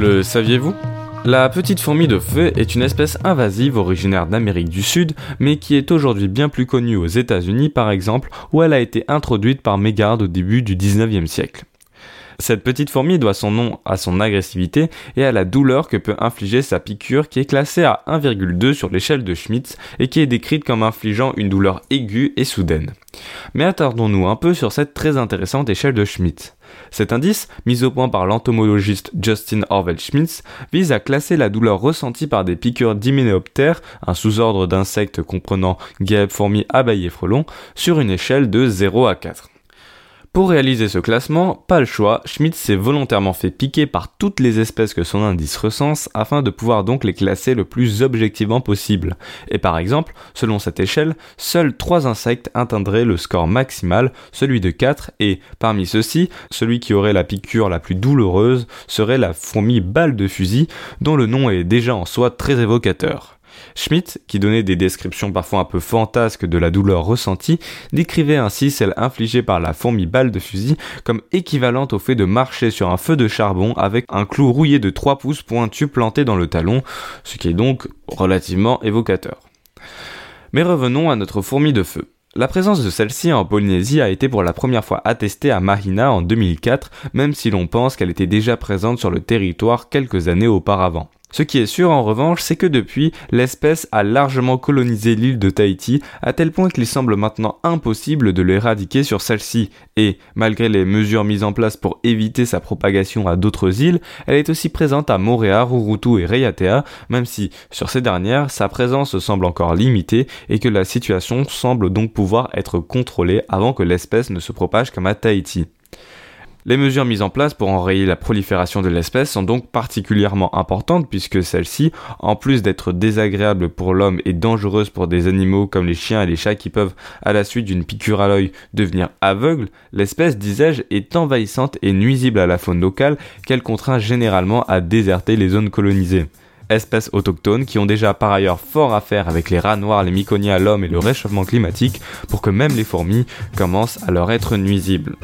Le saviez-vous? La petite fourmi de feu est une espèce invasive originaire d'Amérique du Sud, mais qui est aujourd'hui bien plus connue aux États-Unis par exemple, où elle a été introduite par mégarde au début du 19e siècle. Cette petite fourmi doit son nom à son agressivité et à la douleur que peut infliger sa piqûre qui est classée à 1,2 sur l'échelle de Schmitz et qui est décrite comme infligeant une douleur aiguë et soudaine. Mais attardons-nous un peu sur cette très intéressante échelle de Schmitz. Cet indice, mis au point par l'entomologiste Justin Orwell Schmitz, vise à classer la douleur ressentie par des piqûres d'hyménéoptères, un sous-ordre d'insectes comprenant guêpes, fourmis, abeilles et frelons, sur une échelle de 0 à 4. Pour réaliser ce classement, pas le choix, Schmidt s'est volontairement fait piquer par toutes les espèces que son indice recense afin de pouvoir donc les classer le plus objectivement possible. Et par exemple, selon cette échelle, seuls 3 insectes atteindraient le score maximal, celui de 4, et parmi ceux-ci, celui qui aurait la piqûre la plus douloureuse serait la fourmi balle de fusil, dont le nom est déjà en soi très évocateur. Schmidt, qui donnait des descriptions parfois un peu fantasques de la douleur ressentie, décrivait ainsi celle infligée par la fourmi balle de fusil comme équivalente au fait de marcher sur un feu de charbon avec un clou rouillé de 3 pouces pointu planté dans le talon, ce qui est donc relativement évocateur. Mais revenons à notre fourmi de feu. La présence de celle-ci en Polynésie a été pour la première fois attestée à Mahina en 2004, même si l'on pense qu'elle était déjà présente sur le territoire quelques années auparavant. Ce qui est sûr en revanche, c'est que depuis, l'espèce a largement colonisé l'île de Tahiti, à tel point qu'il semble maintenant impossible de l'éradiquer sur celle-ci, et, malgré les mesures mises en place pour éviter sa propagation à d'autres îles, elle est aussi présente à Moréa, Rurutu et Reiatea, même si, sur ces dernières, sa présence semble encore limitée et que la situation semble donc pouvoir être contrôlée avant que l'espèce ne se propage comme à Tahiti. Les mesures mises en place pour enrayer la prolifération de l'espèce sont donc particulièrement importantes puisque celle-ci, en plus d'être désagréable pour l'homme et dangereuse pour des animaux comme les chiens et les chats qui peuvent, à la suite d'une piqûre à l'œil, devenir aveugles, l'espèce, disais-je, est envahissante et nuisible à la faune locale qu'elle contraint généralement à déserter les zones colonisées espèces autochtones qui ont déjà par ailleurs fort à faire avec les rats noirs, les myconiens, l'homme et le réchauffement climatique pour que même les fourmis commencent à leur être nuisibles.